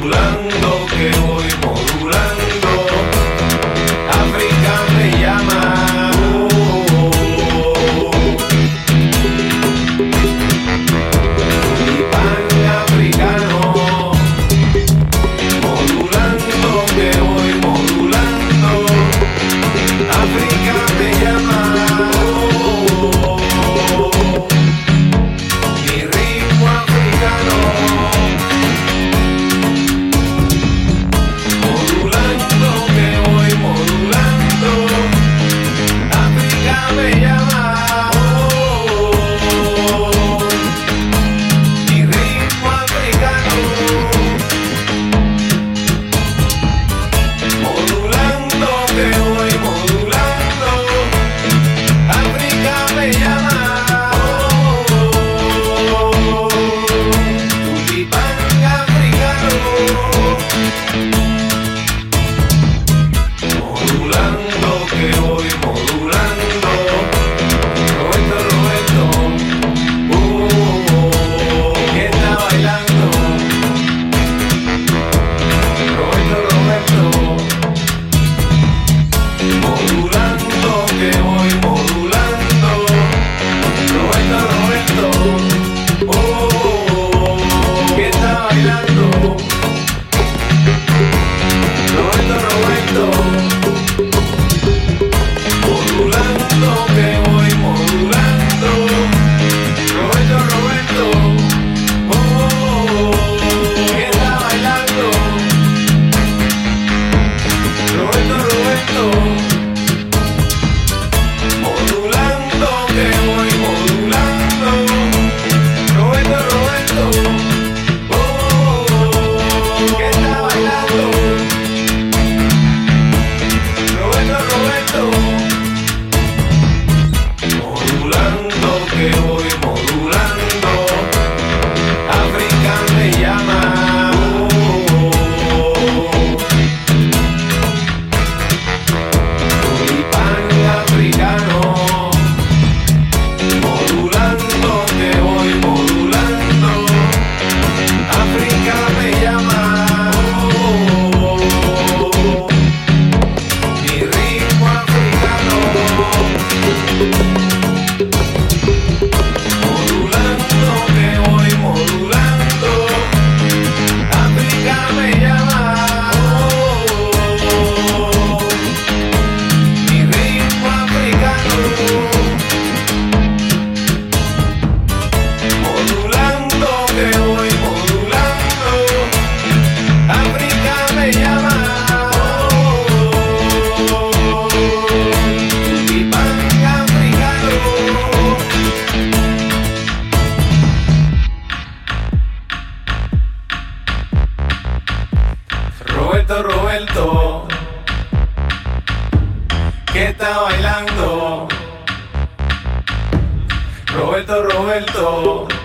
calculando que voy. bailando? ¿Qué está bailando? Roberto, Roberto.